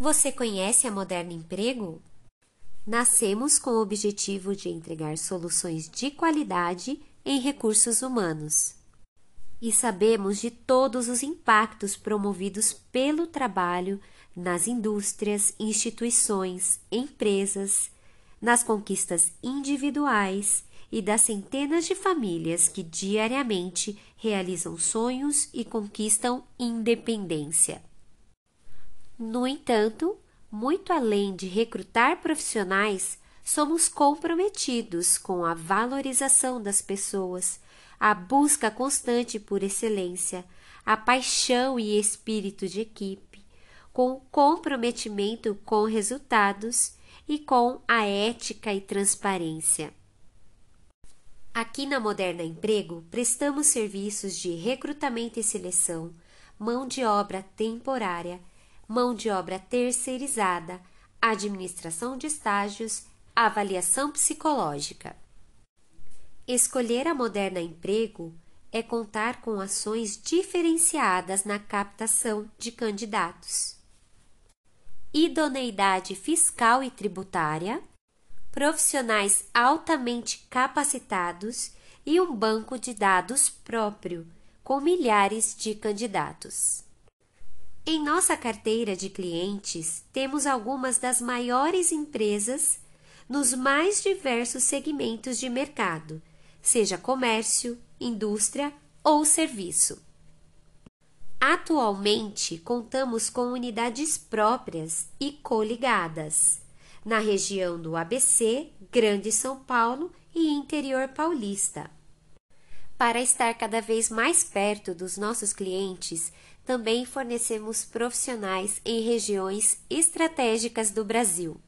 Você conhece a Moderna Emprego? Nascemos com o objetivo de entregar soluções de qualidade em recursos humanos. E sabemos de todos os impactos promovidos pelo trabalho nas indústrias, instituições, empresas, nas conquistas individuais e das centenas de famílias que diariamente realizam sonhos e conquistam independência. No entanto, muito além de recrutar profissionais, somos comprometidos com a valorização das pessoas, a busca constante por excelência, a paixão e espírito de equipe, com comprometimento com resultados e com a ética e transparência. Aqui na Moderna Emprego, prestamos serviços de recrutamento e seleção, mão de obra temporária, mão de obra terceirizada, administração de estágios, avaliação psicológica. Escolher a Moderna Emprego é contar com ações diferenciadas na captação de candidatos. Idoneidade fiscal e tributária, profissionais altamente capacitados e um banco de dados próprio, com milhares de candidatos. Em nossa carteira de clientes, temos algumas das maiores empresas nos mais diversos segmentos de mercado, seja comércio, indústria ou serviço. Atualmente, contamos com unidades próprias e coligadas na região do ABC, Grande São Paulo e interior paulista. Para estar cada vez mais perto dos nossos clientes, também fornecemos profissionais em regiões estratégicas do Brasil.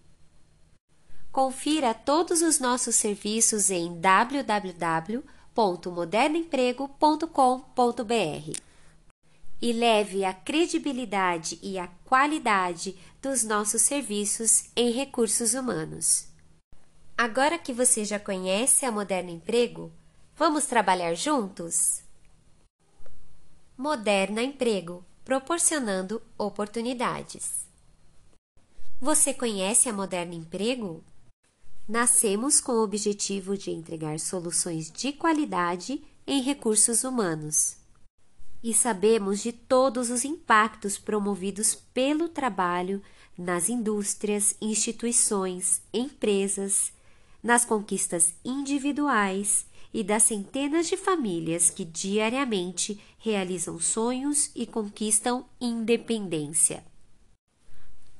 Confira todos os nossos serviços em www.modernoemprego.com.br e leve a credibilidade e a qualidade dos nossos serviços em recursos humanos. Agora que você já conhece a Moderno Emprego, vamos trabalhar juntos? Moderna Emprego proporcionando oportunidades. Você conhece a Moderna Emprego? Nascemos com o objetivo de entregar soluções de qualidade em recursos humanos. E sabemos de todos os impactos promovidos pelo trabalho nas indústrias, instituições, empresas, nas conquistas individuais e das centenas de famílias que diariamente realizam sonhos e conquistam independência.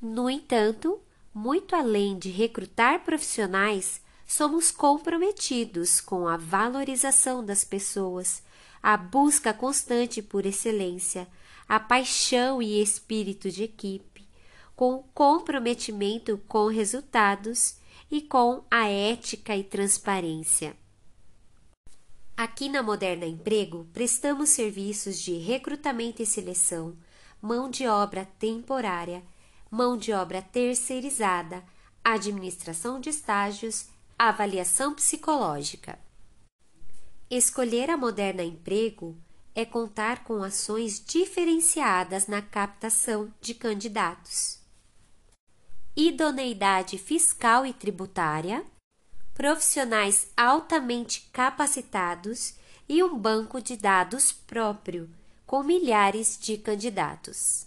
No entanto, muito além de recrutar profissionais, somos comprometidos com a valorização das pessoas, a busca constante por excelência, a paixão e espírito de equipe, com comprometimento com resultados e com a ética e transparência. Aqui na Moderna Emprego, prestamos serviços de recrutamento e seleção, mão de obra temporária, mão de obra terceirizada, administração de estágios, avaliação psicológica. Escolher a Moderna Emprego é contar com ações diferenciadas na captação de candidatos. Idoneidade fiscal e tributária, profissionais altamente capacitados e um banco de dados próprio, com milhares de candidatos.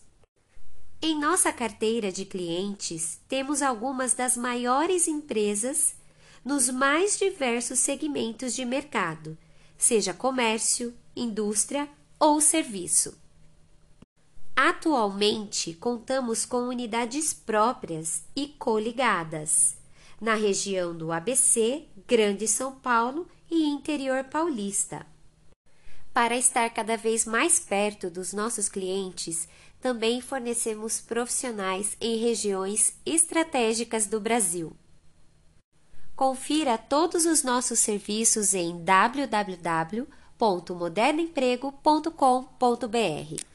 Em nossa carteira de clientes, temos algumas das maiores empresas nos mais diversos segmentos de mercado, seja comércio, indústria ou serviço. Atualmente, contamos com unidades próprias e coligadas na região do ABC, Grande São Paulo e interior paulista. Para estar cada vez mais perto dos nossos clientes, também fornecemos profissionais em regiões estratégicas do Brasil. Confira todos os nossos serviços em www.modernoemprego.com.br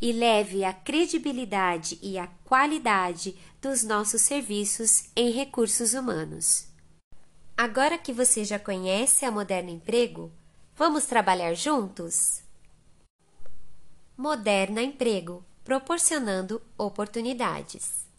e leve a credibilidade e a qualidade dos nossos serviços em recursos humanos. Agora que você já conhece a Moderna Emprego, vamos trabalhar juntos? Moderna Emprego proporcionando oportunidades.